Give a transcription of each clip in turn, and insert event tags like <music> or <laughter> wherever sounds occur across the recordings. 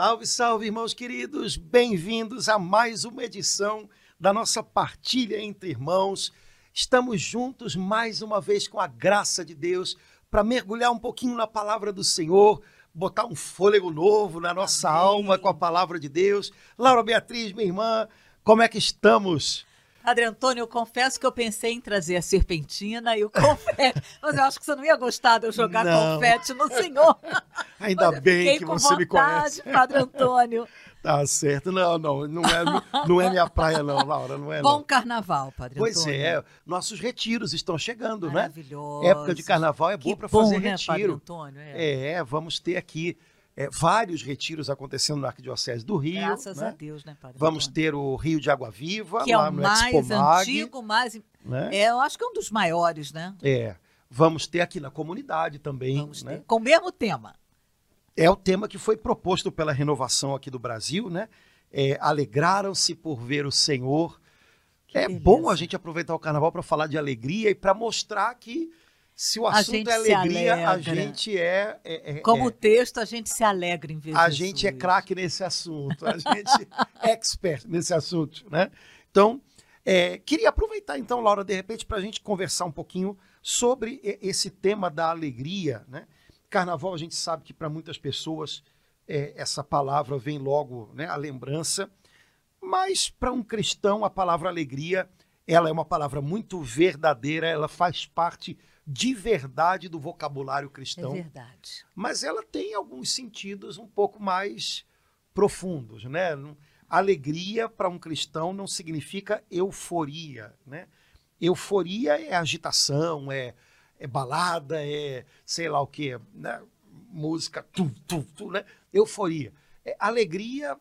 Salve, salve, irmãos queridos! Bem-vindos a mais uma edição da nossa partilha entre irmãos. Estamos juntos mais uma vez com a graça de Deus para mergulhar um pouquinho na palavra do Senhor, botar um fôlego novo na nossa Amém. alma com a palavra de Deus. Laura Beatriz, minha irmã, como é que estamos? Padre Antônio, eu confesso que eu pensei em trazer a serpentina e o <laughs> confete, mas eu acho que você não ia gostar de eu jogar não. confete no senhor. <laughs> Ainda bem que você vontade, me conhece. Padre Antônio. <laughs> Tá certo. Não, não, não é, não é minha praia, não, Laura. Não é, Bom não. carnaval, Padre Antônio. Pois é, nossos retiros estão chegando, né? Maravilhoso. Época de carnaval é boa para fazer né, retiro. Padre Antônio? É. é, vamos ter aqui é, vários retiros acontecendo na Arquidiocese do Rio. Graças né? a Deus, né, Padre? Vamos ter o Rio de Água Viva, que é lá é o no mais antigo, mais. Né? É, eu acho que é um dos maiores, né? É. Vamos ter aqui na comunidade também. Vamos né? ter. Com o mesmo tema. É o tema que foi proposto pela renovação aqui do Brasil, né? É, Alegraram-se por ver o Senhor. Que é beleza. bom a gente aproveitar o carnaval para falar de alegria e para mostrar que se o assunto é alegria, a gente é, é, é Como é, o texto, a gente se alegra em ver A gente é craque nesse assunto, a gente é expert nesse assunto, né? Então, é, queria aproveitar então, Laura, de repente, para a gente conversar um pouquinho sobre esse tema da alegria, né? Carnaval, a gente sabe que para muitas pessoas é, essa palavra vem logo, né, a lembrança, mas para um cristão a palavra alegria, ela é uma palavra muito verdadeira, ela faz parte de verdade do vocabulário cristão. É verdade. Mas ela tem alguns sentidos um pouco mais profundos, né? Alegria para um cristão não significa euforia, né? Euforia é agitação, é, é balada, é sei lá o que, né? Música, tu, tu, tu, né? Euforia. É, alegria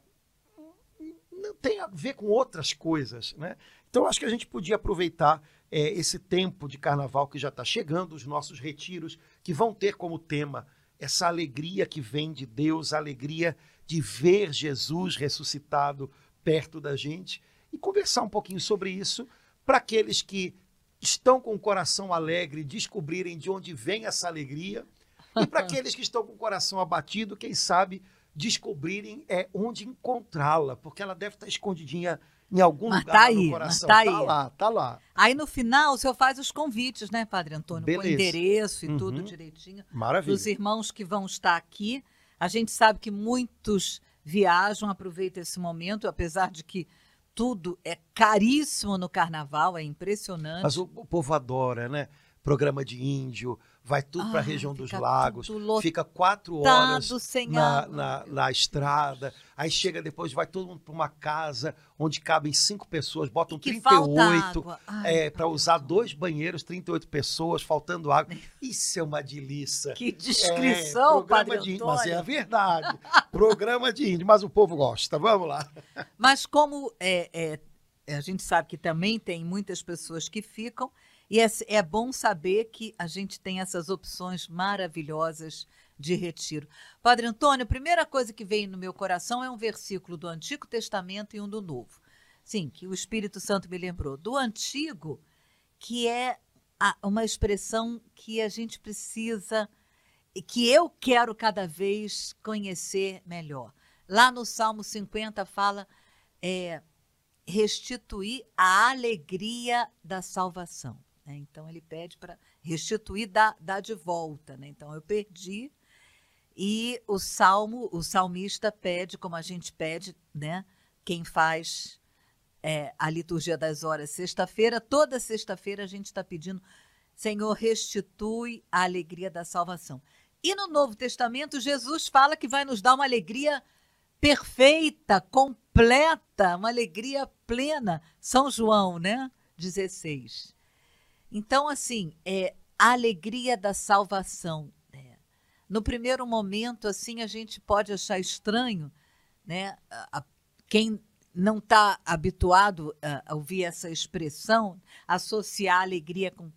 não tem a ver com outras coisas, né? Então acho que a gente podia aproveitar é, esse tempo de carnaval que já está chegando, os nossos retiros, que vão ter como tema essa alegria que vem de Deus, a alegria de ver Jesus ressuscitado perto da gente e conversar um pouquinho sobre isso para aqueles que estão com o coração alegre descobrirem de onde vem essa alegria e para <laughs> aqueles que estão com o coração abatido, quem sabe descobrirem é onde encontrá-la, porque ela deve estar escondidinha em algum mas lugar tá aí, no coração. Tá, tá aí. lá, tá lá. Aí no final o senhor faz os convites, né, Padre Antônio? Beleza. Com endereço e Uhum. tudo direitinho. Maravilha. Dos irmãos que vão estar aqui. A gente sabe que muitos viajam, aproveitam esse momento, apesar de que tudo é caríssimo no carnaval, é impressionante. Mas o, o povo adora, né? Programa de índio, vai tudo para a Ai, região dos lagos, fica quatro horas na, na, na estrada, aí chega depois, vai todo mundo para uma casa onde cabem cinco pessoas, botam E que falta 38 água. Ai, é, para usar dois banheiros, 38 pessoas, faltando água. Isso é uma delícia. Que descrição, é, programa de índio, mas é a verdade. programa de índio, mas o povo gosta. Vamos lá. Mas como é, é, a gente sabe que também tem muitas pessoas que ficam, e é, é bom saber que a gente tem essas opções maravilhosas de retiro. Padre Antônio, a primeira coisa que veio no meu coração é um versículo do Antigo Testamento e um do Novo. Sim, que o Espírito Santo me lembrou. Do Antigo, que é uma expressão que a gente precisa, que eu quero cada vez conhecer melhor. Lá no Salmo 50 fala é, restituir a alegria da salvação. Né? Então ele pede para restituir, dar, dar de volta. Né? Então eu perdi e o salmo, o salmista pede, como a gente pede, né? Quem faz é, a liturgia das horas sexta-feira, toda sexta-feira a gente está pedindo, Senhor, restitui a alegria da salvação. E no Novo Testamento, Jesus fala que vai nos dar uma alegria perfeita, completa, uma alegria plena. São João, né? 16. Então, assim, é a alegria da salvação. né? No primeiro momento, assim, a gente pode achar estranho, né? A- a- quem não está habituado a, a ouvir essa expressão, associar alegria com.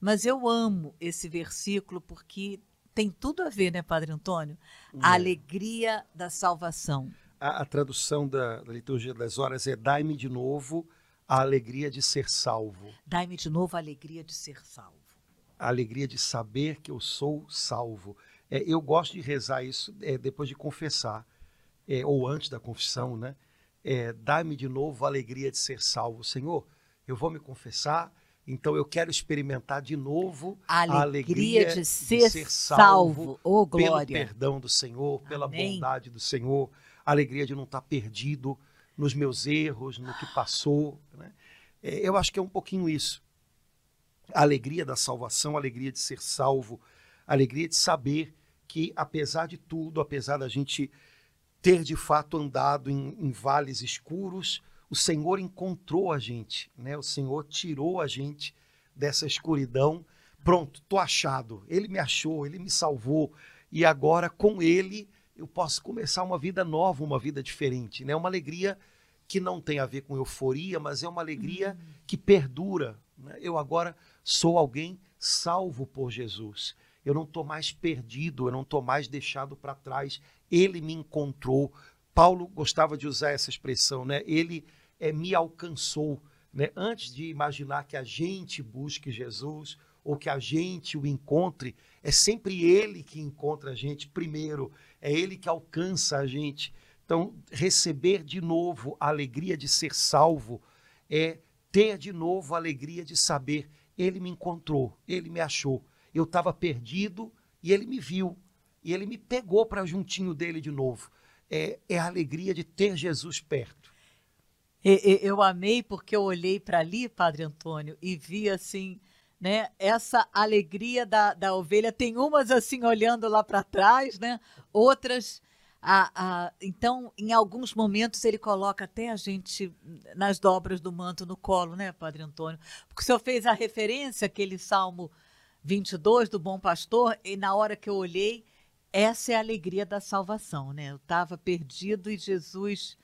Mas eu amo esse versículo porque tem tudo a ver, né, Padre Antônio? A É. alegria da salvação. A, a tradução da, da liturgia das horas é dai-me de novo a alegria de ser salvo. Dai-me de novo a alegria de ser salvo. a alegria de saber que eu sou salvo. É, eu gosto de rezar isso é, depois de confessar. é, ou antes da confissão, né? É, Dá-me de novo a alegria de ser salvo. Senhor, eu vou me confessar, então eu quero experimentar de novo a alegria, a alegria de, de ser, ser salvo. salvo Oh, pelo perdão do Senhor, pela Amém. bondade do Senhor, a alegria de não estar perdido nos meus erros, no que passou. Né? É, eu acho que é um pouquinho isso. A alegria da salvação, a alegria de ser salvo, a alegria de saber que, apesar de tudo, apesar da gente ter de fato andado em, em vales escuros, o Senhor encontrou a gente, né? O Senhor tirou a gente dessa escuridão. Pronto, tô achado. Ele me achou, ele me salvou e agora com ele eu posso começar uma vida nova, uma vida diferente, né? Uma alegria que não tem a ver com euforia, mas é uma alegria que perdura. né? Eu agora sou alguém salvo por Jesus. Eu não estou mais perdido, eu não estou mais deixado para trás. Ele me encontrou. Paulo gostava de usar essa expressão, né? Ele é, me alcançou. Né? Antes de imaginar que a gente busque Jesus ou que a gente o encontre, é sempre ele que encontra a gente primeiro, é ele que alcança a gente. Então, receber de novo a alegria de ser salvo é ter de novo a alegria de saber ele me encontrou, ele me achou. Eu estava perdido e ele me viu e ele me pegou para juntinho dele de novo. É, é a alegria de ter Jesus perto. Eu amei porque eu olhei para ali, Padre Antônio, e vi assim, né, essa alegria da, da ovelha. Tem umas assim olhando lá para trás, né? Outras. A, a- então, em alguns momentos, ele coloca até a gente nas dobras do manto no colo, né, Padre Antônio? Porque o senhor fez a referência àquele Salmo 22 do Bom Pastor, e na hora que eu olhei, essa é a alegria da salvação, né? Eu estava perdido e Jesus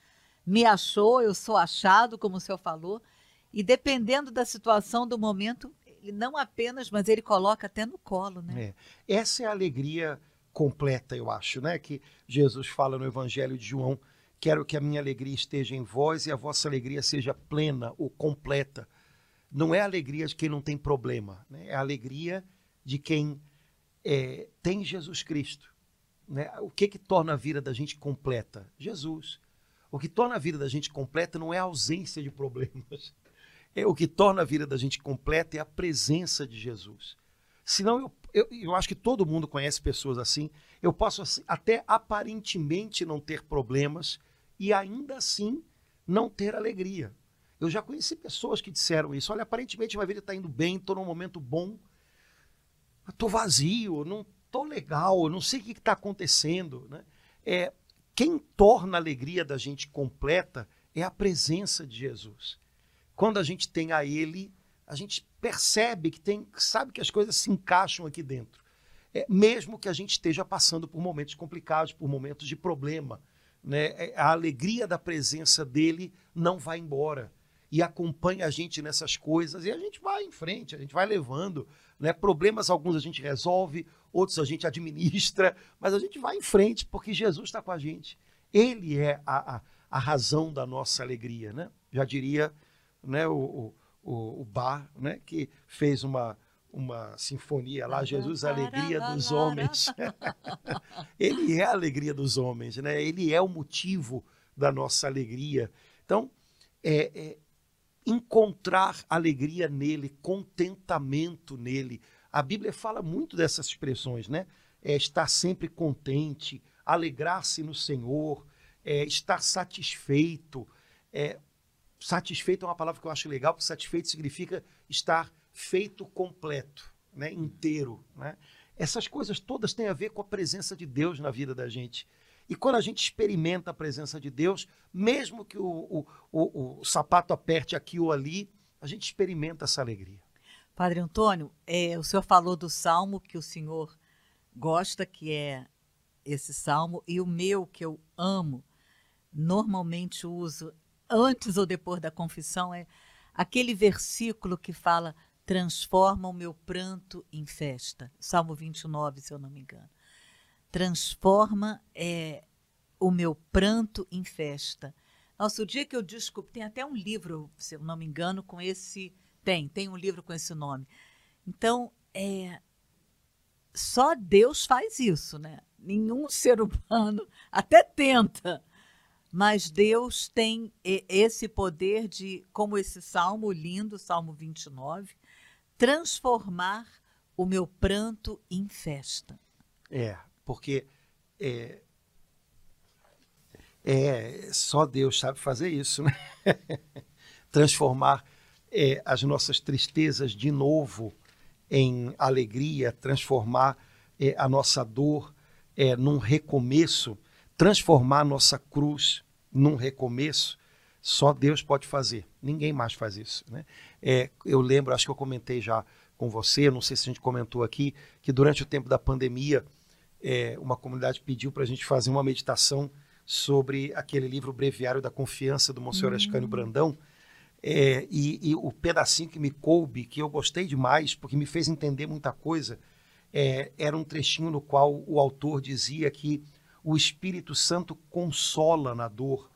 me achou, eu sou achado, como o senhor falou, e dependendo da situação, do momento, ele não apenas, mas ele coloca até no colo, né? É. Essa é a alegria completa, eu acho, né? Que Jesus fala no Evangelho de João: quero que a minha alegria esteja em vós e a vossa alegria seja plena ou completa. Não é a alegria de quem não tem problema, né? é a alegria de quem é, tem Jesus Cristo. Né? O que que torna a vida da gente completa? Jesus. O que torna a vida da gente completa não é a ausência de problemas. <laughs> É, o que torna a vida da gente completa é a presença de Jesus. Senão, eu, eu, eu acho que todo mundo conhece pessoas assim. Eu posso assim, até aparentemente não ter problemas e ainda assim não ter alegria. Eu já conheci pessoas que disseram isso. Olha, aparentemente minha vida está indo bem, estou num momento bom, estou vazio, não estou legal, não sei o que está acontecendo. Né? É, quem torna a alegria da gente completa é a presença de Jesus. Quando a gente tem a Ele, a gente percebe que tem, sabe que as coisas se encaixam aqui dentro. É, mesmo que a gente esteja passando por momentos complicados, por momentos de problema, né? É, a alegria da presença dele não vai embora e acompanha a gente nessas coisas e a gente vai em frente, a gente vai levando, né? Problemas alguns a gente resolve, outros a gente administra, <laughs> mas a gente vai em frente porque Jesus está com a gente. Ele é a, a, a razão da nossa alegria, né? Já diria, né? O, o, o Bar, né? Que fez uma uma sinfonia lá, Jesus, a alegria dos homens. <laughs> Ele é a alegria dos homens, né? Ele é o motivo da nossa alegria. Então, é, é, encontrar alegria nele, contentamento nele. A Bíblia fala muito dessas expressões, né? É, estar sempre contente, alegrar-se no Senhor, é, estar satisfeito. É, satisfeito é uma palavra que eu acho legal, porque satisfeito significa estar feito completo, né? inteiro. Né? Essas coisas todas têm a ver com a presença de Deus na vida da gente. E quando a gente experimenta a presença de Deus, mesmo que o, o, o, o sapato aperte aqui ou ali, a gente experimenta essa alegria. Padre Antônio, é, o senhor falou do salmo que o senhor gosta, que é esse salmo, e o meu, que eu amo, normalmente uso antes ou depois da confissão, é aquele versículo que fala: transforma o meu pranto em festa. Salmo 29, se eu não me engano. Transforma é, o meu pranto em festa. Nossa, o dia que eu descobri, tem até um livro, se eu não me engano, com esse. Tem, tem um livro com esse nome. Então, é, só Deus faz isso, né? Nenhum <laughs> ser humano até tenta, mas Deus tem esse poder de, como esse salmo lindo, Salmo 29, transformar o meu pranto em festa. É, porque é, é só Deus sabe fazer isso, né? <laughs> Transformar é, as nossas tristezas de novo em alegria, transformar é, a nossa dor é, num recomeço, transformar nossa cruz num recomeço, só Deus pode fazer. Ninguém mais faz isso. Né? É, eu lembro, acho que eu comentei já com você, não sei se a gente comentou aqui, que durante o tempo da pandemia, é, uma comunidade pediu para a gente fazer uma meditação sobre aquele livro Breviário da Confiança do Monsenhor uhum. Ascânio Brandão. É, e, e, o pedacinho que me coube, que eu gostei demais, porque me fez entender muita coisa, é, era um trechinho no qual o autor dizia que o Espírito Santo consola na dor,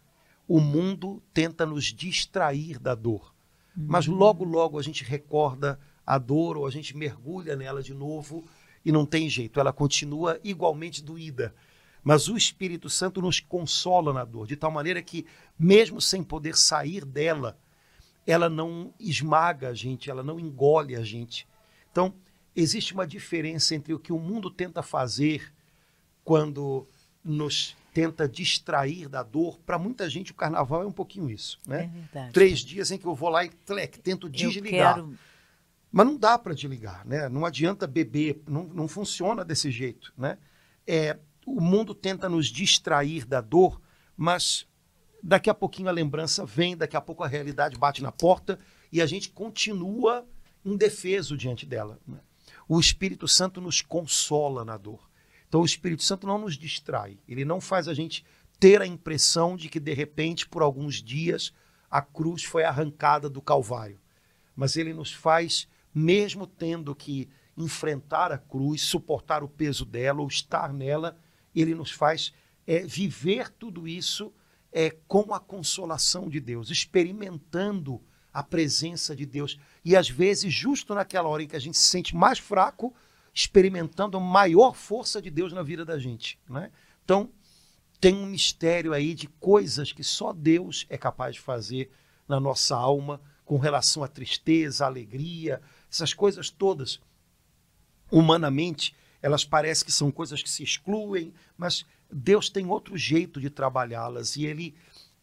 o mundo tenta nos distrair da dor. Uhum. Mas logo, logo a gente recorda a dor ou a gente mergulha nela de novo e não tem jeito, ela continua igualmente doída. Mas o Espírito Santo nos consola na dor, de tal maneira que, mesmo sem poder sair dela, ela não esmaga a gente, ela não engole a gente. Então, existe uma diferença entre o que o mundo tenta fazer quando nos tenta distrair da dor. Para muita gente, o carnaval é um pouquinho isso. Né? É verdade. Três dias em que eu vou lá e tlec, tento desligar. Quero... Mas não dá para desligar, né? Não adianta beber, não, não funciona desse jeito, né? É, o mundo tenta nos distrair da dor, mas daqui a pouquinho a lembrança vem, daqui a pouco a realidade bate na porta e a gente continua indefeso diante dela. Né? O Espírito Santo nos consola na dor. Então o Espírito Santo não nos distrai, ele não faz a gente ter a impressão de que de repente, por alguns dias, a cruz foi arrancada do Calvário. Mas ele nos faz, mesmo tendo que enfrentar a cruz, suportar o peso dela ou estar nela, ele nos faz é, viver tudo isso é, com a consolação de Deus, experimentando a presença de Deus. E às vezes, justo naquela hora em que a gente se sente mais fraco, experimentando a maior força de Deus na vida da gente. Né? Então, tem um mistério aí de coisas que só Deus é capaz de fazer na nossa alma com relação à tristeza, à alegria, essas coisas todas. Humanamente, elas parecem que são coisas que se excluem, mas Deus tem outro jeito de trabalhá-las e ele,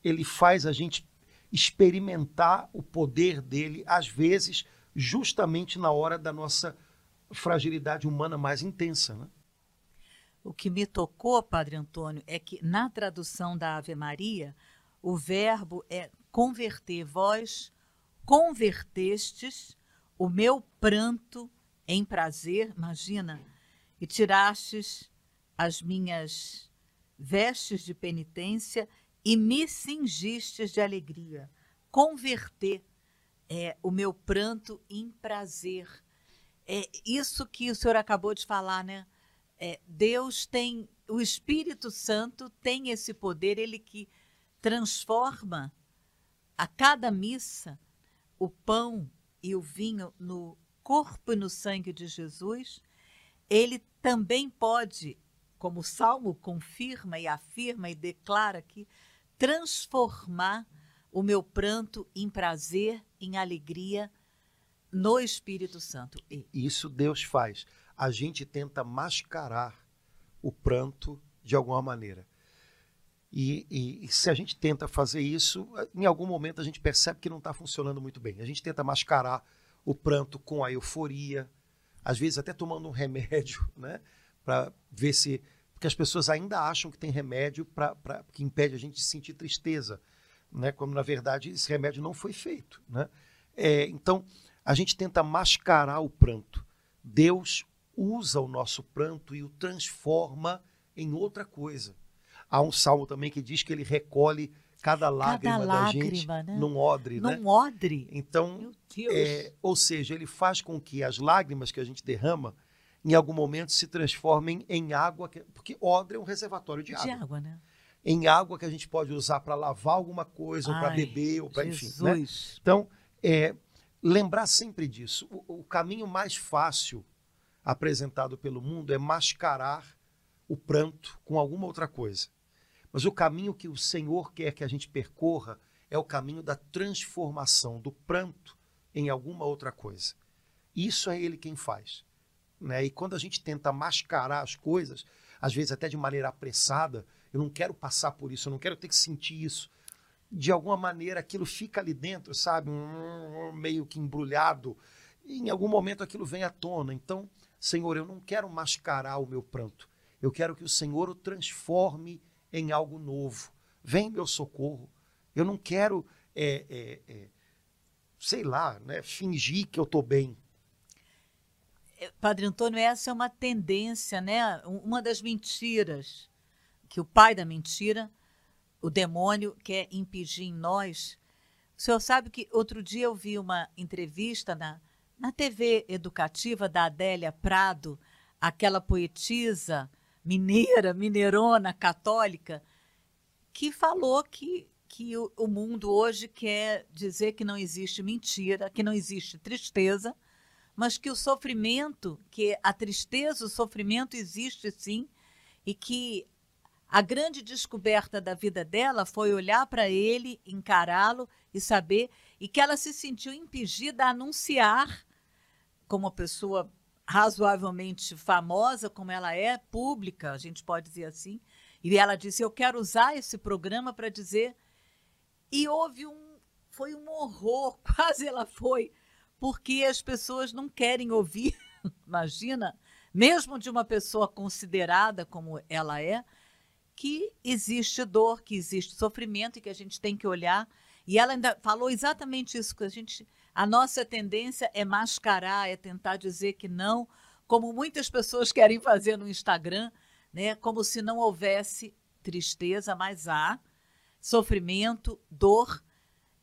ele faz a gente experimentar o poder dele, às vezes, justamente na hora da nossa fragilidade humana mais intensa. Né? O que me tocou, Padre Antônio, é que na tradução da Ave Maria, o verbo é converter. Vós convertestes o meu pranto em prazer, imagina, e tirastes as minhas vestes de penitência e me cingistes de alegria. Converter é, o meu pranto em prazer. É isso que o senhor acabou de falar, né? É, Deus tem, o Espírito Santo tem esse poder, ele que transforma a cada missa o pão e o vinho no corpo e no sangue de Jesus, ele também pode, como o Salmo confirma e afirma e declara aqui, transformar o meu pranto em prazer, em alegria no Espírito Santo. E... Isso Deus faz. A gente tenta mascarar o pranto de alguma maneira. E, e, e, se a gente tenta fazer isso, em algum momento a gente percebe que não está funcionando muito bem. A gente tenta mascarar o pranto com a euforia, às vezes até tomando um remédio, <laughs> né? Para ver se. Porque as pessoas ainda acham que tem remédio pra, pra, que impede a gente de sentir tristeza, né? Quando na verdade esse remédio não foi feito, né? É, então a gente tenta mascarar o pranto. Deus usa o nosso pranto e o transforma em outra coisa. Há um salmo também que diz que ele recolhe cada lágrima, cada lágrima da gente né? num odre. Num né? odre. Então, é, ou seja, ele faz com que as lágrimas que a gente derrama, em algum momento, se transformem em água, que, porque odre é um reservatório de água. De água, né? Em água que a gente pode usar para lavar alguma coisa, Ai, ou para beber, ou para enfim. Né? Então, é, lembrar sempre disso. O, o caminho mais fácil apresentado pelo mundo é mascarar o pranto com alguma outra coisa. Mas o caminho que o Senhor quer que a gente percorra é o caminho da transformação do pranto em alguma outra coisa. Isso é Ele quem faz. Né? E quando a gente tenta mascarar as coisas, às vezes até de maneira apressada, eu não quero passar por isso, eu não quero ter que sentir isso. De alguma maneira aquilo fica ali dentro, sabe? meio que embrulhado. E em algum momento aquilo vem à tona. Então, Senhor, eu não quero mascarar o meu pranto. Eu quero que o Senhor o transforme em algo novo. Vem meu socorro. Eu não quero, é, é, é, sei lá, né, fingir que eu estou bem. É, Padre Antônio, essa é uma tendência, né? Uma das mentiras que o pai da mentira, o demônio, quer impedir em nós. O senhor sabe que outro dia eu vi uma entrevista na, na TV educativa da Adélia Prado, aquela poetisa mineira, mineirona, católica, que falou que, que o, o mundo hoje quer dizer que não existe mentira, que não existe tristeza, mas que o sofrimento, que a tristeza, o sofrimento existe sim, e que a grande descoberta da vida dela foi olhar para ele, encará-lo e saber, e que ela se sentiu impedida a anunciar, como uma pessoa razoavelmente famosa como ela é, pública, a gente pode dizer assim. E ela disse: Eu quero usar esse programa para dizer. E houve um. Foi um horror, <laughs> quase ela foi, porque as pessoas não querem ouvir, <laughs> imagina, mesmo de uma pessoa considerada como ela é, que existe dor, que existe sofrimento e que a gente tem que olhar. E ela ainda falou exatamente isso, que a gente a nossa tendência é mascarar, é tentar dizer que não, como muitas pessoas querem fazer no Instagram, né? Como se não houvesse tristeza, mas há sofrimento, dor,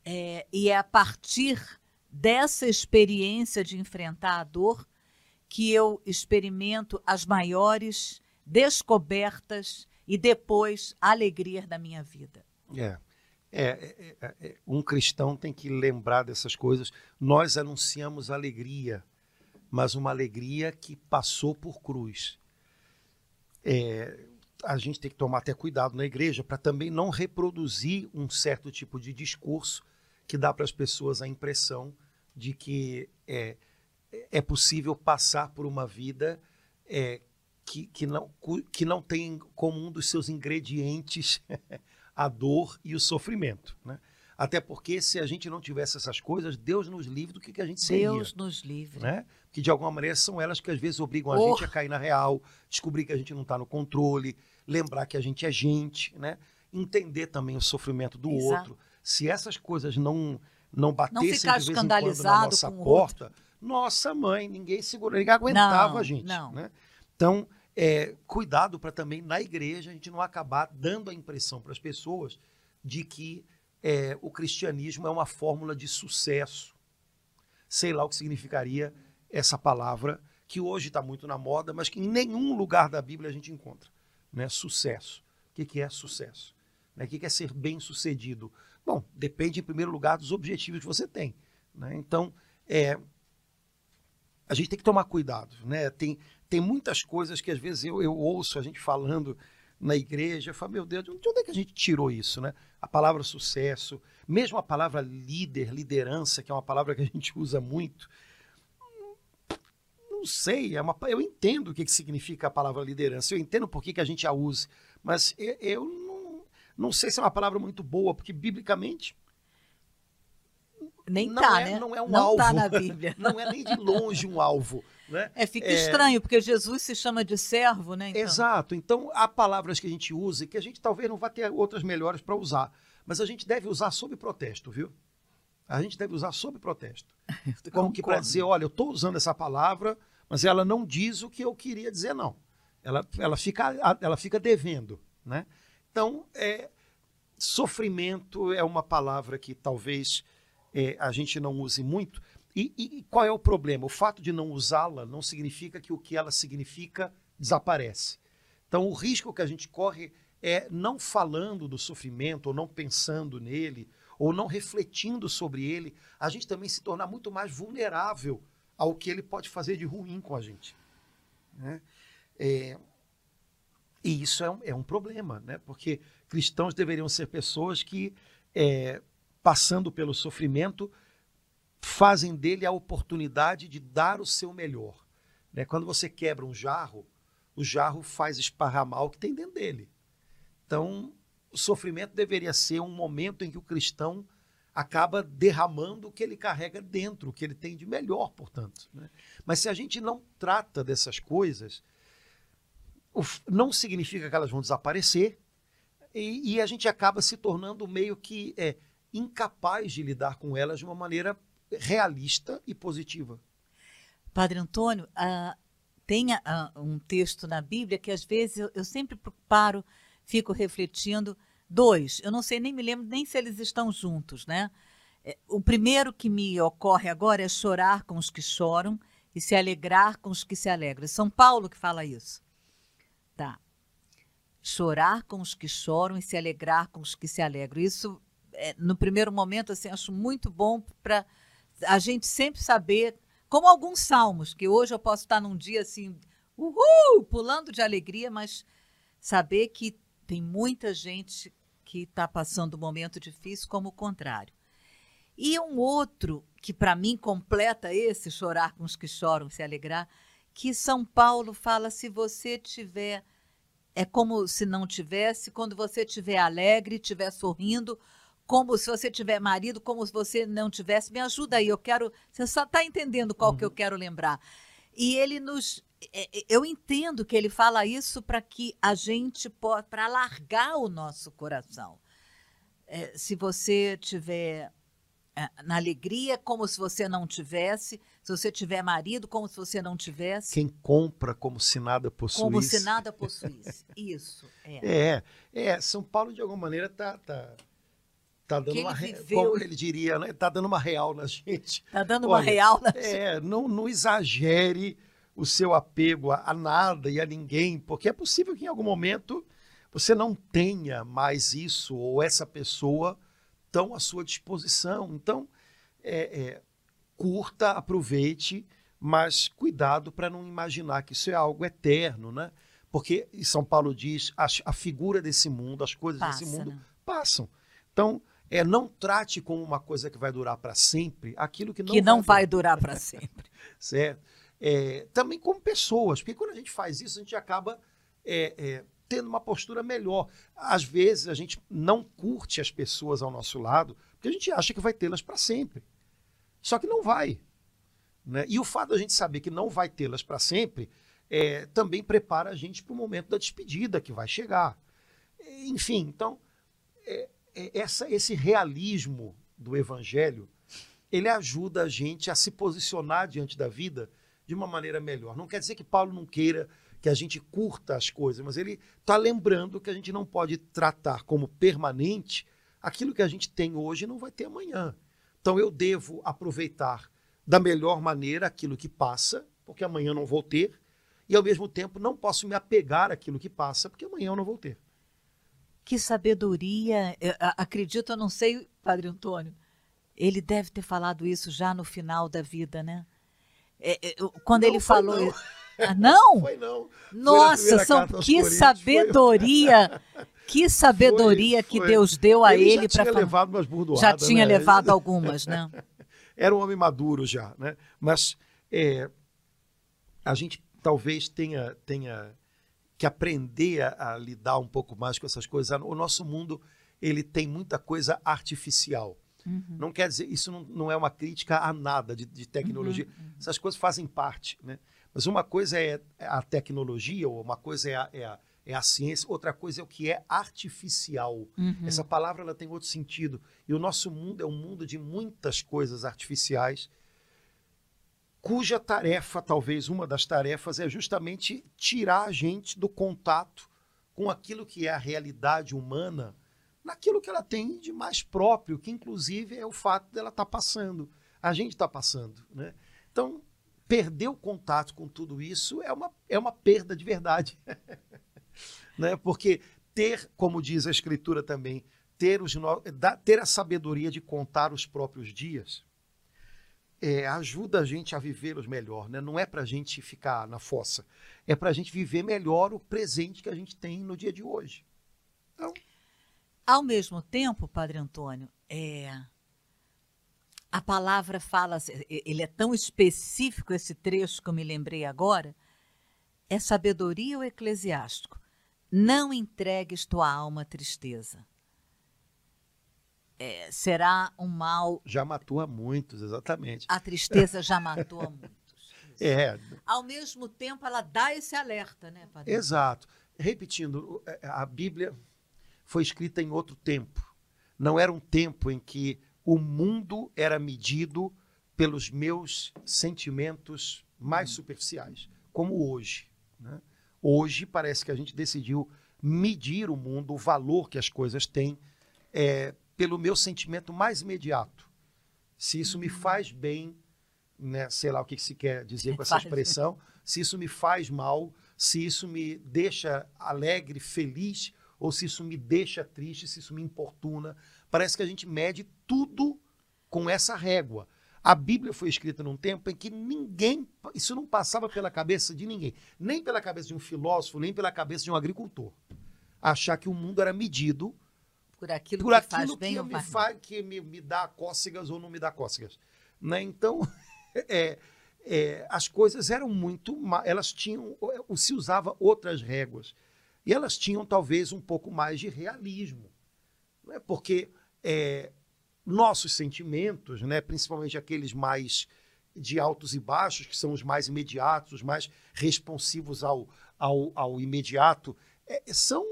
é, e é a partir dessa experiência de enfrentar a dor que eu experimento as maiores descobertas e depois alegria da minha vida. É. É, é, é, é, um cristão tem que lembrar dessas coisas. Nós anunciamos alegria, mas uma alegria que passou por cruz. É, a gente tem que tomar até cuidado na igreja para também não reproduzir um certo tipo de discurso que dá para as pessoas a impressão de que é, é possível passar por uma vida é, que, que, não, que não tem como um dos seus ingredientes <laughs> a dor e o sofrimento. Né? Até porque se a gente não tivesse essas coisas, Deus nos livre do que, que a gente seria. Deus nos livre. Né? Que de alguma maneira são elas que às vezes obrigam a oh. gente a cair na real, descobrir que a gente não está no controle, lembrar que a gente é gente, né? entender também o sofrimento do Exato. outro. Se essas coisas não não batessem não de vez em quando na nossa porta, nossa mãe, ninguém segurou, ninguém aguentava não, a gente. Não. Né? Então, é, cuidado para também na igreja a gente não acabar dando a impressão para as pessoas de que é, o cristianismo é uma fórmula de sucesso. Sei lá o que significaria essa palavra, que hoje está muito na moda, mas que em nenhum lugar da Bíblia a gente encontra. Né? Sucesso. O que, que é sucesso? Né? O que, que é ser bem sucedido? Bom, depende, em primeiro lugar, dos objetivos que você tem. Né? Então, é, a gente tem que tomar cuidado. Né? Tem, tem muitas coisas que às vezes eu, eu ouço a gente falando na igreja, eu falo, meu Deus, de onde é que a gente tirou isso, né? A palavra sucesso, mesmo a palavra líder, liderança, que é uma palavra que a gente usa muito, não sei, é uma, eu entendo o que, que significa a palavra liderança, eu entendo por que, que a gente a usa, mas eu, eu não, não sei se é uma palavra muito boa, porque biblicamente nem não tá, é, né? Não é um não alvo. Tá na <laughs> Bíblia. não é nem de longe um alvo. Né? É, fica é... estranho, porque Jesus se chama de servo, né? Então. Exato. Então, há palavras que a gente usa e que a gente talvez não vá ter outras melhores para usar. Mas a gente deve usar sob protesto, viu? A gente deve usar sob protesto. <laughs> Como que para dizer, olha, eu estou usando essa palavra, mas ela não diz o que eu queria dizer, não. Ela, ela, fica, ela fica devendo, né? Então, é, sofrimento é uma palavra que talvez é, a gente não use muito, e, e, qual é o problema? O fato de não usá-la não significa que o que ela significa desaparece. Então, o risco que a gente corre é não falando do sofrimento, ou não pensando nele, ou não refletindo sobre ele, a gente também se tornar muito mais vulnerável ao que ele pode fazer de ruim com a gente. Né? É, E isso é um, é um problema, né? porque cristãos deveriam ser pessoas que, é, passando pelo sofrimento, fazem dele a oportunidade de dar o seu melhor. Né? Quando você quebra um jarro, o jarro faz esparramar o que tem dentro dele. Então, o sofrimento deveria ser um momento em que o cristão acaba derramando o que ele carrega dentro, o que ele tem de melhor, portanto. Né? Mas se a gente não trata dessas coisas, não significa que elas vão desaparecer e, e a gente acaba se tornando meio que é, incapaz de lidar com elas de uma maneira realista e positiva. Padre Antônio, uh, tem uh, um texto na Bíblia que às vezes eu, eu sempre paro, fico refletindo. Dois, eu não sei, nem me lembro nem se eles estão juntos, né? É, o primeiro que me ocorre agora é chorar com os que choram e se alegrar com os que se alegram. São Paulo que fala isso. Tá. Chorar com os que choram e se alegrar com os que se alegram. Isso, é, no primeiro momento, assim, acho muito bom para a gente sempre saber, como alguns salmos, que hoje eu posso estar num dia assim, uhul, pulando de alegria, mas saber que tem muita gente que está passando um momento difícil, como o contrário. E um outro que para mim completa esse chorar com os que choram, se alegrar, que São Paulo fala se você tiver é como se não tivesse, quando você estiver alegre, estiver sorrindo, como se você tiver marido, como se você não tivesse. Me ajuda aí, eu quero. Você só está entendendo qual uhum. que eu uhum. quero lembrar. E ele nos. É, é, eu entendo que ele fala isso para que a gente possa. para alargar o nosso coração. É, se você tiver é, na alegria, como se você não tivesse. Se você tiver marido, como se você não tivesse. Quem compra como se nada possuísse. Como se nada <laughs> possuísse. Isso. É. é, é São Paulo, de alguma maneira, está. Tá, tá Tá dando uma como ele diria, né? Tá dando uma real na <laughs> gente. Tá dando uma Olha, real na gente. É, não, não exagere o seu apego a, a, nada e a ninguém, porque é possível que em algum momento você não tenha mais isso ou essa pessoa tão à sua disposição. Então, é, é, curta, aproveite, mas cuidado para não imaginar que isso é algo eterno, né? Porque São Paulo diz a, a figura desse mundo, as coisas Passa, desse mundo né? passam. Então, é não trate como uma coisa que vai durar para sempre aquilo que não que não vai, vai durar para sempre. <laughs> Certo? É, também como pessoas porque quando a gente faz isso a gente acaba é, é, tendo uma postura melhor. Às vezes a gente não curte as pessoas ao nosso lado porque a gente acha que vai tê-las para sempre. Só que não vai né? e o fato da gente saber que não vai tê-las para sempre é, também prepara a gente para o momento da despedida que vai chegar. Enfim então é, essa, esse realismo do evangelho, ele ajuda a gente a se posicionar diante da vida de uma maneira melhor. Não quer dizer que Paulo não queira que a gente curta as coisas, mas ele está lembrando que a gente não pode tratar como permanente aquilo que a gente tem hoje e não vai ter amanhã. Então eu devo aproveitar da melhor maneira aquilo que passa, porque amanhã não vou ter, e ao mesmo tempo não posso me apegar àquilo que passa, porque amanhã eu não vou ter. Que sabedoria. Eu acredito, eu não sei, Padre Antônio, ele deve ter falado isso já no final da vida, né? É, é, quando não, ele falou. Não. Ah, não? <laughs> Foi não. Nossa, são, que sabedoria. Que <laughs> sabedoria foi, que foi. Deus deu a ele, ele para falar. levado umas burdoadas. Já tinha né? levado <laughs> algumas, né? Era um homem maduro já, né? Mas é, a gente talvez tenha, tenha que aprender a, a, lidar um pouco mais com essas coisas. O nosso mundo ele tem muita coisa artificial. Uhum. Não quer dizer isso não, não, é uma crítica a nada de, de tecnologia. Uhum, uhum. Essas coisas fazem parte, né? Mas uma coisa é a tecnologia, ou uma coisa é a, é a, é a ciência, outra coisa é o que é artificial. Uhum. Essa palavra ela tem outro sentido. E o nosso mundo é um mundo de muitas coisas artificiais cuja tarefa, talvez uma das tarefas, é justamente tirar a gente do contato com aquilo que é a realidade humana, naquilo que ela tem de mais próprio, que inclusive é o fato dela estar tá passando. A gente está passando. Né? Então, perder o contato com tudo isso é uma, é uma perda de verdade. <laughs> né? Porque ter, como diz a Escritura também, ter, os, ter a sabedoria de contar os próprios dias é, ajuda a gente a vivê-los melhor, né? Não é para a gente ficar na fossa, é para a gente viver melhor o presente que a gente tem no dia de hoje. Então, Ao mesmo tempo, Padre Antônio, é, a palavra fala, ele é tão específico esse trecho que eu me lembrei agora, é sabedoria ou eclesiástico. Não entregues tua alma à tristeza. É, será um mal. já matou a muitos, exatamente. A tristeza já matou a muitos. <laughs> É, Ao mesmo tempo, ela dá esse alerta, né, Padre? exato. Repetindo, é, a Bíblia foi escrita em outro tempo. Não era um tempo em que o mundo era medido pelos meus sentimentos mais superficiais, como hoje. né? Hoje parece que a gente decidiu medir o mundo, o valor que as coisas têm, é, pelo meu sentimento mais imediato. Se isso me faz bem, né, sei lá o que se quer dizer com essa expressão, se isso me faz mal, se isso me deixa alegre, feliz, ou se isso me deixa triste, se isso me importuna. Parece que a gente mede tudo com essa régua. A Bíblia foi escrita num tempo em que ninguém, isso não passava pela cabeça de ninguém, nem pela cabeça de um filósofo, nem pela cabeça de um agricultor. Achar que o mundo era medido Por aquilo por que aquilo faz bem que, ou me, faz faz, que me, me dá cócegas ou não me dá cócegas. Né? Então, <laughs> é, é, as coisas eram muito. Elas tinham. Se usava outras réguas. E elas tinham talvez um pouco mais de realismo. Né? Porque é, nossos sentimentos, né, principalmente aqueles mais de altos e baixos, que são os mais imediatos, os mais responsivos ao, ao, ao imediato, é, são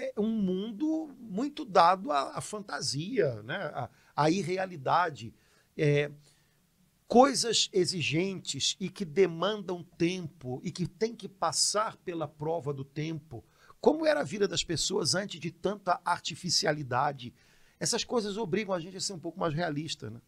é, um mundo muito dado à, à fantasia, né, à, à irrealidade. É, coisas exigentes e que demandam tempo e que tem que passar pela prova do tempo. Como era a vida das pessoas antes de tanta artificialidade? Essas coisas obrigam a gente a ser um pouco mais realista. Né?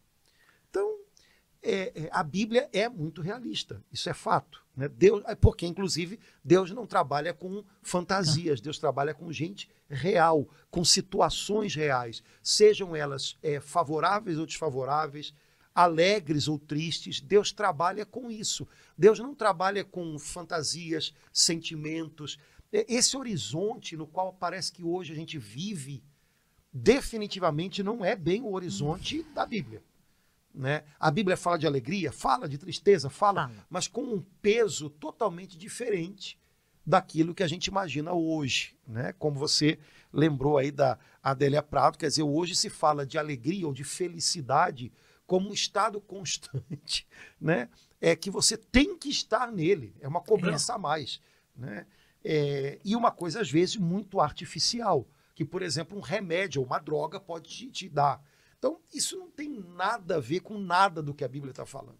É, é, a Bíblia é muito realista, isso é fato. Né? Deus, é porque, inclusive, Deus não trabalha com fantasias, Deus trabalha com gente real, com situações reais, sejam elas é, favoráveis ou desfavoráveis, alegres ou tristes, Deus trabalha com isso. Deus não trabalha com fantasias, sentimentos. É, Esse horizonte no qual parece que hoje a gente vive, definitivamente não é bem o horizonte da Bíblia. Né? A Bíblia fala de alegria, fala de tristeza, fala, Fala. mas com um peso totalmente diferente daquilo que a gente imagina hoje. Né? Como você lembrou aí da Adélia Prado, quer dizer, hoje se fala de alegria ou de felicidade como um estado constante, <laughs> né? É que você tem que estar nele, é uma cobrança a mais, né? É, e uma coisa às vezes muito artificial, que por exemplo um remédio ou uma droga pode te, te dar. Então isso não tem nada a ver com nada do que a Bíblia está falando,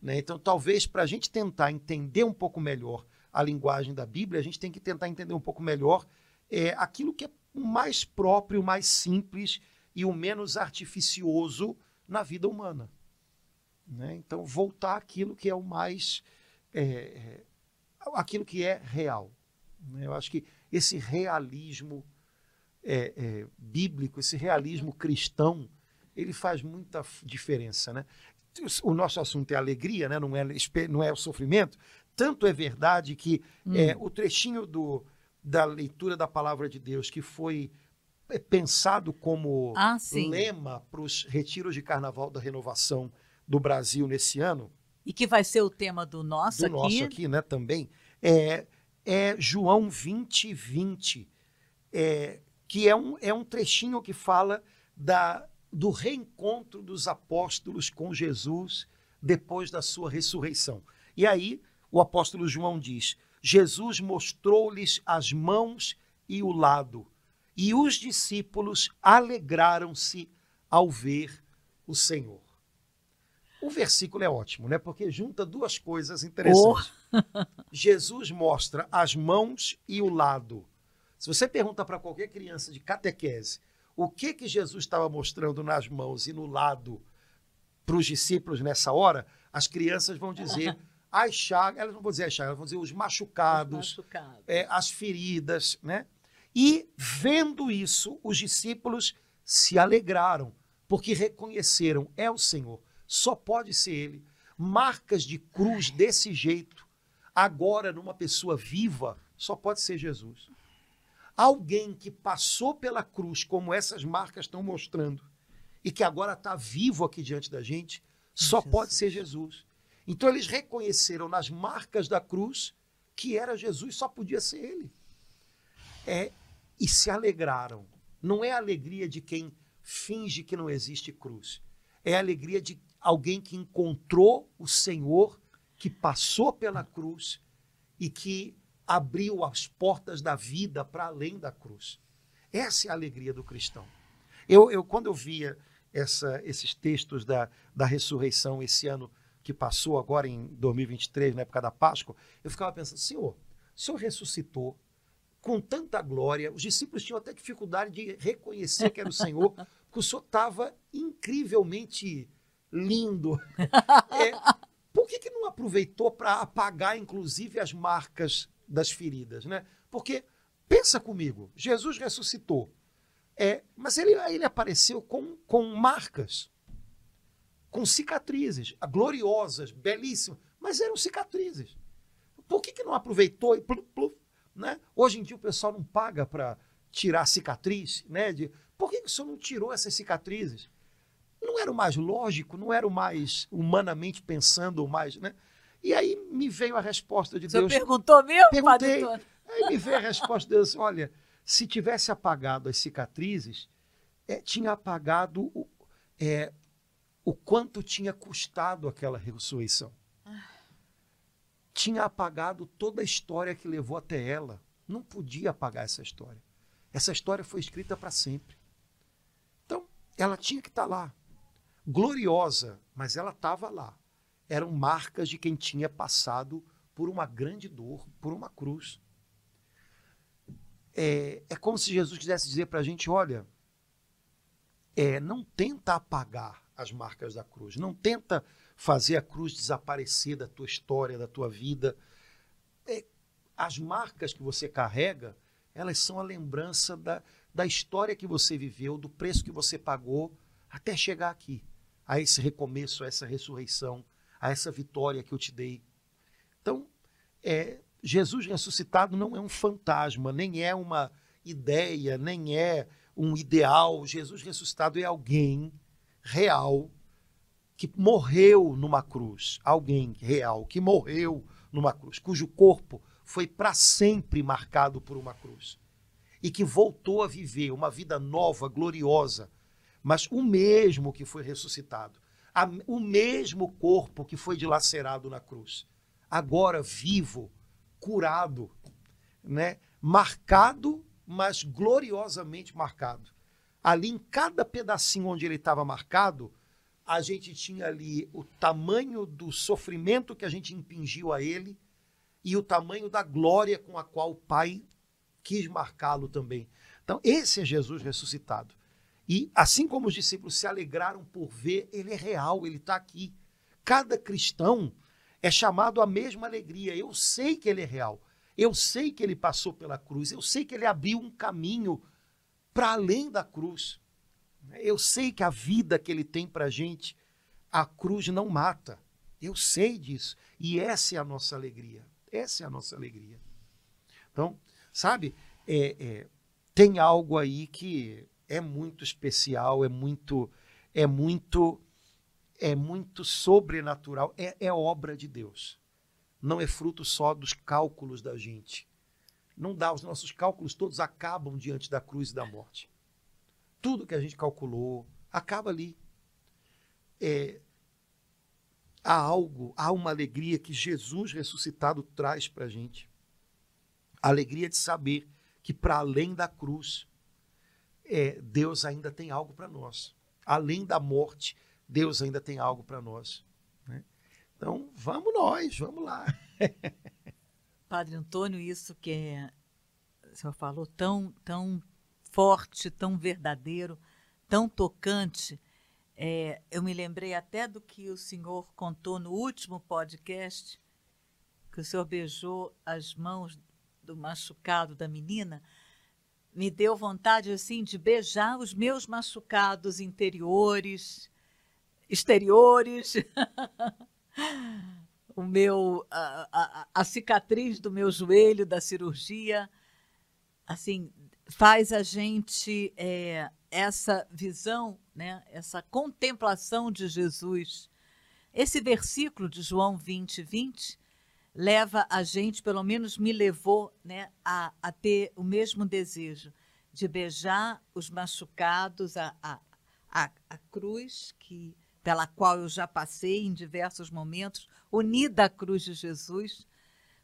né? Então talvez para a gente tentar entender um pouco melhor a linguagem da Bíblia, a gente tem que tentar entender um pouco melhor é, aquilo que é o mais próprio, o mais simples e o menos artificioso na vida humana. Né? Então, voltar àquilo que é o mais. É, é, aquilo que é real. né? Eu acho que esse realismo é, é, bíblico, esse realismo cristão, ele faz muita diferença. Né? O nosso assunto é alegria, né? não, é, não é o sofrimento. Tanto é verdade que é, o trechinho do, da leitura da palavra de Deus que foi é, pensado como Ah, lema para os retiros de carnaval da renovação do Brasil nesse ano, E que vai ser o tema do nosso do aqui. nosso aqui, né, também, é, é João 20, 20, é, que é um, é um trechinho que fala da, do reencontro dos apóstolos com Jesus depois da sua ressurreição. E aí o apóstolo João diz: Jesus mostrou-lhes as mãos e o lado, e os discípulos alegraram-se ao ver o Senhor. O versículo é ótimo, né? Porque junta duas coisas interessantes. <laughs> Jesus mostra as mãos e o lado. Se você pergunta para qualquer criança de catequese o que que Jesus estava mostrando nas mãos e no lado para os discípulos nessa hora, as crianças vão dizer <laughs> as chagas, elas não vão dizer as chagas, elas vão dizer os machucados, Machucado. é, as feridas, né? E vendo isso, os discípulos se alegraram, porque reconheceram, é o Senhor, só pode ser Ele. marcas de cruz desse jeito, agora numa pessoa viva, só pode ser Jesus. Alguém que passou pela cruz, como essas marcas estão mostrando, e que agora está vivo aqui diante da gente, só Jesus. pode ser Jesus. Então eles reconheceram nas marcas da cruz que era Jesus, só podia ser ele. É, e se alegraram. Não é a alegria de quem finge que não existe cruz. É a alegria de alguém que encontrou o Senhor, que passou pela cruz e que abriu as portas da vida para além da cruz. Essa é a alegria do cristão. Eu, eu quando eu via essa, esses textos da, da ressurreição esse ano que passou, agora em 2023, na época da Páscoa, eu ficava pensando, Senhor, o Senhor ressuscitou com tanta glória, os discípulos tinham até dificuldade de reconhecer que era o Senhor, <laughs> porque o Senhor estava incrivelmente lindo. <laughs> É, por que, que não aproveitou para apagar, inclusive, as marcas das feridas? Né? Porque, pensa comigo, Jesus ressuscitou, é, mas ele, ele apareceu com, com marcas, com cicatrizes, gloriosas, belíssimas, mas eram cicatrizes. Por que, que não aproveitou e né? Hoje em dia o pessoal não paga para tirar cicatriz, né? De, por que, que o senhor não tirou essas cicatrizes? Não era o mais lógico, não era o mais humanamente pensando, o mais, né? E aí me veio a resposta de Deus. Você perguntou mesmo, Perguntei. Aí me veio a resposta de Deus, olha, se tivesse apagado as cicatrizes, é, tinha apagado o, é, o quanto tinha custado aquela ressurreição. Tinha apagado toda a história que levou até ela. Não podia apagar essa história. Essa história foi escrita para sempre. Então, ela tinha que estar tá lá. Gloriosa, mas ela estava lá. Eram marcas de quem tinha passado por uma grande dor, por uma cruz é, é como se Jesus quisesse dizer para a gente: olha, é, não tenta apagar as marcas da cruz, não tenta fazer a cruz desaparecer da tua história, da tua vida. É, as marcas que você carrega, elas são a lembrança da, da história que você viveu, do preço que você pagou até chegar aqui, a esse recomeço, a essa ressurreição, a essa vitória que eu te dei. Então, é, Jesus ressuscitado não é um fantasma, nem é uma ideia, nem é um ideal. Jesus ressuscitado é alguém real que morreu numa cruz. Alguém real que morreu numa cruz, cujo corpo foi para sempre marcado por uma cruz. E que voltou a viver uma vida nova, gloriosa, mas o mesmo que foi ressuscitado, o mesmo corpo que foi dilacerado na cruz, agora vivo curado, né? marcado, mas gloriosamente marcado. Ali em cada pedacinho onde ele estava marcado, a gente tinha ali o tamanho do sofrimento que a gente impingiu a ele e o tamanho da glória com a qual o Pai quis marcá-lo também. Então, esse é Jesus ressuscitado. E assim como os discípulos se alegraram por ver, ele é real, ele está aqui. Cada cristão é chamado à mesma alegria. Eu sei que ele é real. Eu sei que ele passou pela cruz. Eu sei que ele abriu um caminho para além da cruz. Eu sei que a vida que ele tem para a gente, a cruz não mata. Eu sei disso. E essa é a nossa alegria. Essa é a nossa alegria. Então, sabe, é, é, tem algo aí que é muito especial, é muito, é muito é muito sobrenatural, é, é obra de Deus. Não é fruto só dos cálculos da gente. Não dá, os nossos cálculos todos acabam diante da cruz e da morte. Tudo que a gente calculou acaba ali. É, há algo, há uma alegria que Jesus ressuscitado traz para a gente. A alegria de saber que para além da cruz, é, Deus ainda tem algo para nós. Além da morte, Deus ainda tem algo para nós. Né? Então, vamos nós, vamos lá. <laughs> Padre Antônio, isso que é, o senhor falou tão, tão forte, tão verdadeiro, tão tocante. É, eu me lembrei até do que o senhor contou no último podcast, que o senhor beijou as mãos do machucado da menina. Me deu vontade assim de beijar os meus machucados interiores, exteriores. <laughs> o meu a, a, a, cicatriz do meu joelho da cirurgia assim faz a gente é, essa visão né essa contemplação de Jesus esse versículo de João 20 20 leva a gente pelo menos me levou né a, a ter o mesmo desejo de beijar os machucados a, a, a, a cruz que pela qual eu já passei em diversos momentos, unida à cruz de Jesus,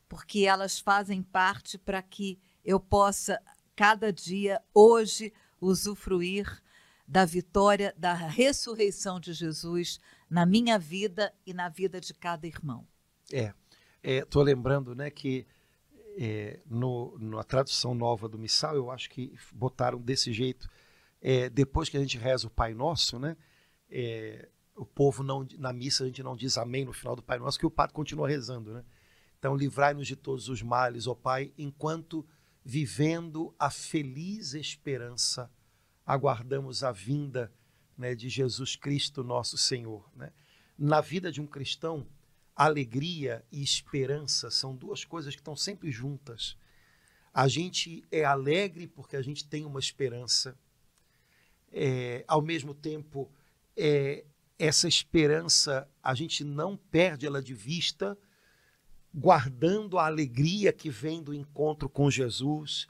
porque elas fazem parte para que eu possa, cada dia, hoje, usufruir da vitória, da ressurreição de Jesus na minha vida e na vida de cada irmão. É, estou é, lembrando né, que é, no, na tradução nova do Missal, eu acho que botaram desse jeito, é, depois que a gente reza o Pai Nosso, né, é, o povo não na missa a gente não diz amém no final do Pai Nosso, que o padre continua rezando, né? Então, livrai-nos de todos os males, ó Pai, enquanto vivendo a feliz esperança, aguardamos a vinda né, de Jesus Cristo, nosso Senhor. Né? Na vida de um cristão, alegria e esperança são duas coisas que estão sempre juntas. A gente é alegre porque a gente tem uma esperança, é, ao mesmo tempo, é, essa esperança, a gente não perde ela de vista, guardando a alegria que vem do encontro com Jesus.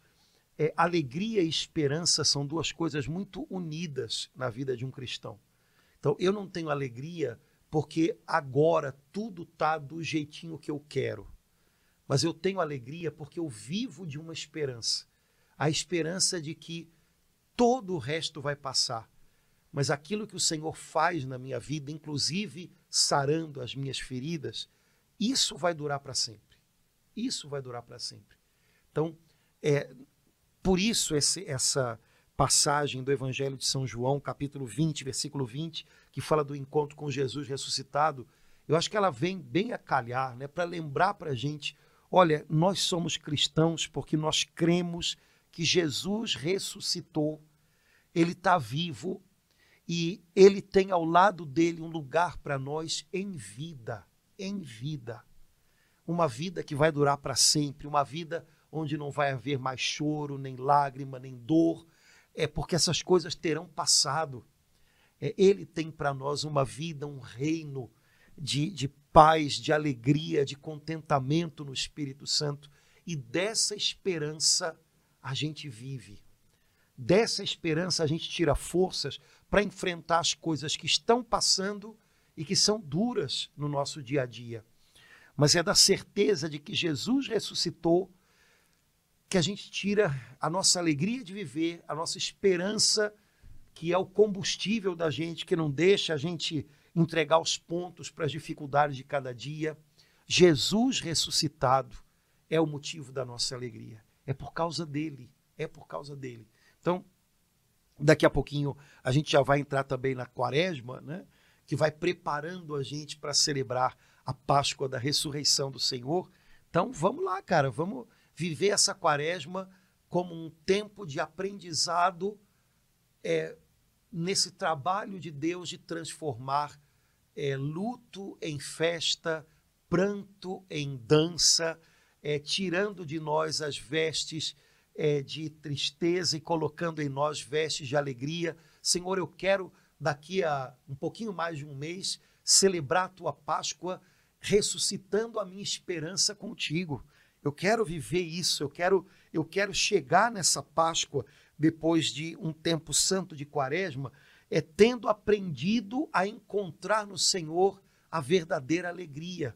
É, alegria e esperança são duas coisas muito unidas na vida de um cristão. Então, eu não tenho alegria porque agora tudo está do jeitinho que eu quero. Mas eu tenho alegria porque eu vivo de uma esperança. A esperança de que todo o resto vai passar mas aquilo que o Senhor faz na minha vida, inclusive sarando as minhas feridas, isso vai durar para sempre. Isso vai durar para sempre. Então, é por isso esse, essa passagem do Evangelho de São João, capítulo 20, versículo 20, que fala do encontro com Jesus ressuscitado, eu acho que ela vem bem a calhar, né, para lembrar para a gente: olha, nós somos cristãos porque nós cremos que Jesus ressuscitou, ele está vivo, e ele tem ao lado dele um lugar para nós em vida, em vida. Uma vida que vai durar para sempre, uma vida onde não vai haver mais choro, nem lágrima, nem dor, é porque essas coisas terão passado. É, ele tem para nós uma vida, um reino de, de paz, de alegria, de contentamento no Espírito Santo. E dessa esperança a gente vive. Dessa esperança a gente tira forças para enfrentar as coisas que estão passando e que são duras no nosso dia a dia. Mas é da certeza de que Jesus ressuscitou que a gente tira a nossa alegria de viver, a nossa esperança, que é o combustível da gente, que não deixa a gente entregar os pontos para as dificuldades de cada dia. Jesus ressuscitado é o motivo da nossa alegria. É por causa dele. É por causa dele. Então, Daqui a pouquinho a gente já vai entrar também na quaresma, né? que vai preparando a gente para celebrar a Páscoa da ressurreição do Senhor. Então vamos lá, cara, vamos viver essa quaresma como um tempo de aprendizado é, nesse trabalho de Deus de transformar é, luto em festa, pranto em dança, é, tirando de nós as vestes é, de tristeza e colocando em nós vestes de alegria. Senhor, eu quero daqui a um pouquinho mais de um mês celebrar a tua Páscoa ressuscitando a minha esperança contigo. Eu quero viver isso, eu quero eu quero chegar nessa Páscoa depois de um tempo santo de Quaresma, é tendo aprendido a encontrar no Senhor a verdadeira alegria,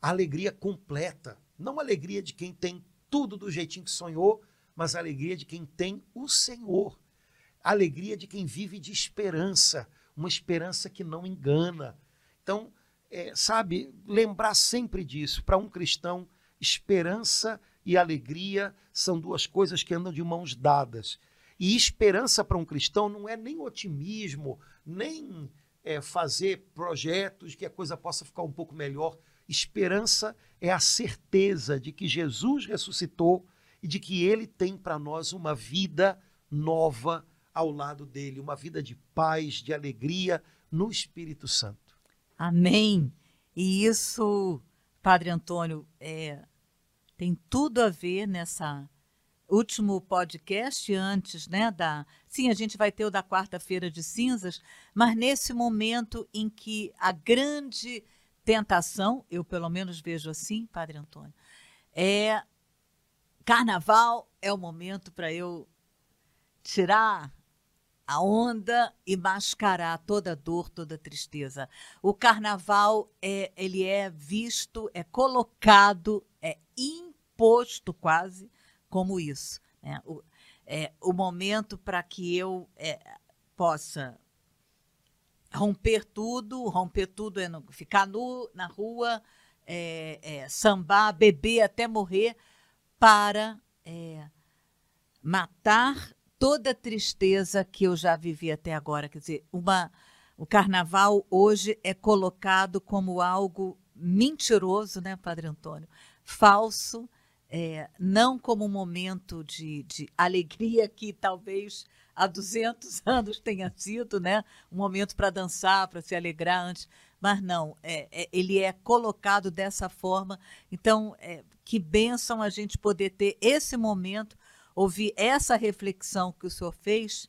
a alegria completa, não a alegria de quem tem tudo do jeitinho que sonhou, mas a alegria de quem tem o Senhor. A alegria de quem vive de esperança, uma esperança que não engana. Então, é, sabe, lembrar sempre disso. Para um cristão, esperança e alegria são duas coisas que andam de mãos dadas. E esperança para um cristão não é nem otimismo, nem é, fazer projetos que a coisa possa ficar um pouco melhor. Esperança é a certeza de que Jesus ressuscitou e de que Ele tem para nós uma vida nova ao lado dele, uma vida de paz, de alegria no Espírito Santo. Amém. E isso, Padre Antônio, é, tem tudo a ver nessa último podcast antes, né, da Sim, a gente vai ter o da quarta-feira de cinzas, mas nesse momento em que a grande tentação, eu pelo menos vejo assim, Padre Antônio, é carnaval é o momento para eu tirar a onda e mascarar toda dor, toda tristeza. O carnaval é, ele é visto, é colocado, é imposto quase como isso. Né? O, é, o momento para que eu é, possa romper tudo, romper tudo é no, ficar nu na rua, é, é sambar, beber até morrer, para é, matar toda a tristeza que eu já vivi até agora. Quer dizer, uma, o carnaval hoje é colocado como algo mentiroso, né, Padre Antônio? Falso, é, não como um momento de, de alegria que talvez há 200 <laughs> anos tenha sido, né? Um momento para dançar, para se alegrar antes. Mas não, é, é, ele é colocado dessa forma. Então, é, que bênção a gente poder ter esse momento ouvir essa reflexão que o senhor fez,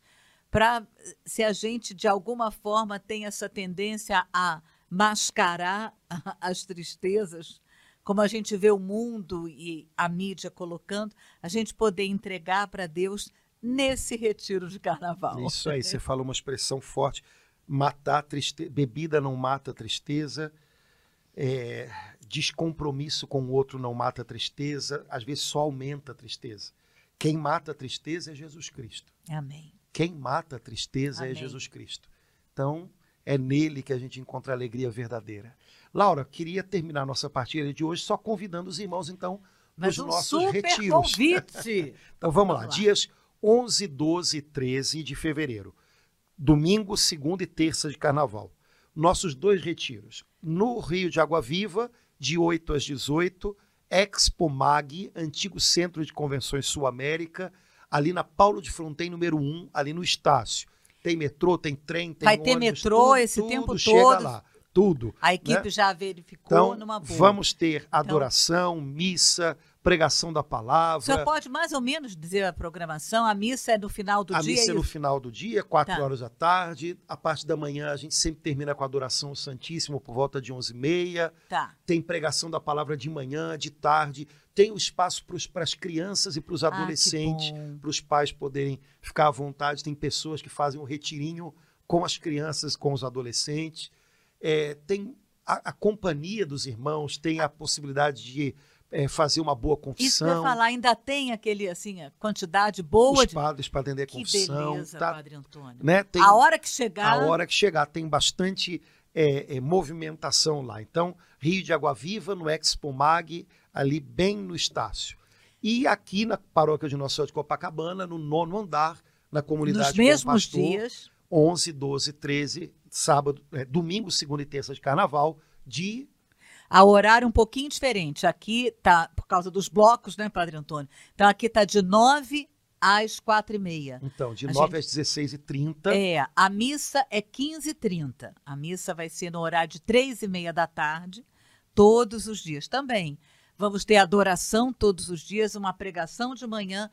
para se a gente de alguma forma tem essa tendência a mascarar <laughs> as tristezas, como a gente vê o mundo e a mídia colocando, a gente poder entregar para Deus nesse retiro de carnaval. Isso aí, <laughs> você falou uma expressão forte, matar tristeza, bebida não mata tristeza, é, descompromisso com o outro não mata tristeza, às vezes só aumenta a tristeza. Quem mata a tristeza é Jesus Cristo. Amém. Quem mata a tristeza é Amém. é Jesus Cristo. Então, é nele que a gente encontra a alegria verdadeira. Laura, queria terminar nossa partilha de hoje só convidando os irmãos, então, nos um nossos super retiros. Convite. <laughs> então, vamos, vamos lá. lá. Dias 11, 12 e 13 de fevereiro. Domingo, segunda e terça de carnaval. Nossos dois retiros. No Rio de Água Viva, de 8 às 18 Expo Mag, antigo centro de convenções Sul América, ali na Paulo de Fronten, número 1, ali no Estácio. Tem metrô, tem trem, tem Vai ônibus, ter metrô tudo, esse tudo tempo chega todo. lá, tudo. A equipe né? já verificou então, numa boa. Vamos ter então adoração, então, missa, pregação da palavra. O senhor pode mais ou menos dizer a programação? A missa é no final do a dia? A missa é no final do dia, quatro tá. horas da tarde. A parte da manhã a gente sempre termina com a adoração ao Santíssimo por volta de onze e meia. Tá. Tem pregação da palavra de manhã, de tarde. Tem o espaço para as crianças e para os ah, adolescentes, ah, para os pais poderem ficar à vontade. Tem pessoas que fazem um retirinho com as crianças, com os adolescentes. É, tem a, a companhia dos irmãos, tem a possibilidade de é, fazer uma boa confissão. Isso que falar, ainda tem aquele, assim, a quantidade boa Os de... padres para atender a confissão. Que beleza, tá, Padre Antônio. Né, tem, a hora que chegar... A hora que chegar, tem bastante é, é, movimentação lá. Então, Rio de Água Viva, no Expo Mag, ali bem no Estácio. E aqui na paróquia de Nossa Senhora de Copacabana, no nono andar, na comunidade Nos mesmos Pastor, dias. 11, 12, 13, sábado, é, domingo, segunda e terça de carnaval, de a horário um pouquinho diferente. Aqui tá por causa dos blocos, né, Padre Antônio? Então aqui tá de 9 às quatro e meia. Então, de a 9 gente... às 16 e 30 É, a missa é 15 e 30 A missa vai ser no horário de três e meia da tarde, todos os dias também. Vamos ter adoração todos os dias, uma pregação de manhã,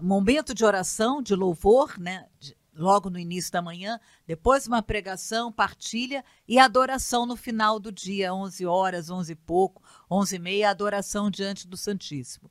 momento de oração, de louvor, né? De, logo no início da manhã, depois uma pregação, partilha e adoração no final do dia, 11 horas, 11 e pouco, 11 e meia, adoração diante do Santíssimo.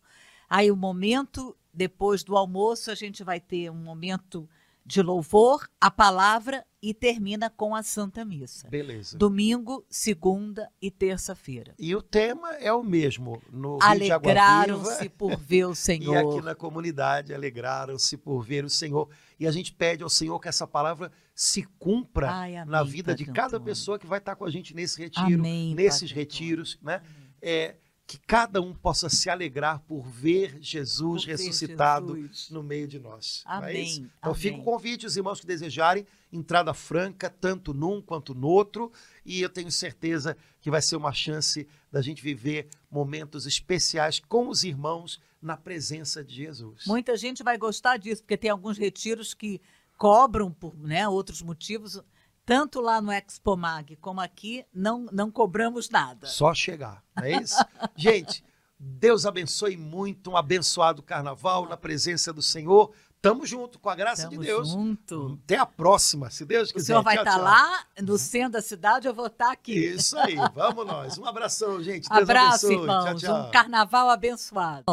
Aí o momento, depois do almoço, a gente vai ter um momento de louvor, a palavra e termina com a Santa Missa. Beleza. Domingo, segunda e terça-feira. E o tema é o mesmo no Alegraram-se por ver o Senhor. <laughs> e aqui na comunidade alegraram-se por ver o Senhor. E a gente pede ao Senhor que essa palavra se cumpra Ai, amém, na vida de cada pessoa que vai estar com a gente nesse retiro, amém, nesses retiros, né? É, que cada um possa se alegrar por ver Jesus por ressuscitado Jesus. no meio de nós. É Amém. É então Amém. fica o convite, os irmãos que desejarem, entrada franca, tanto num quanto no outro, e eu tenho certeza que vai ser uma chance da gente viver momentos especiais com os irmãos na presença de Jesus. Muita gente vai gostar disso, porque tem alguns retiros que cobram por né, outros motivos tanto lá no Expomag como aqui, não, não cobramos nada. Só chegar, não é isso? <laughs> Gente, Deus abençoe muito, um abençoado carnaval na presença do Senhor. Tamo junto, com a graça Tamo de Deus. junto. Até a próxima, se Deus O quiser. senhor vai estar tchau. lá no centro da cidade, eu vou estar aqui. Isso aí, vamos nós. Um abração, gente. Deus Abraço, abençoe. irmãos. Tchau, tchau. Um carnaval abençoado.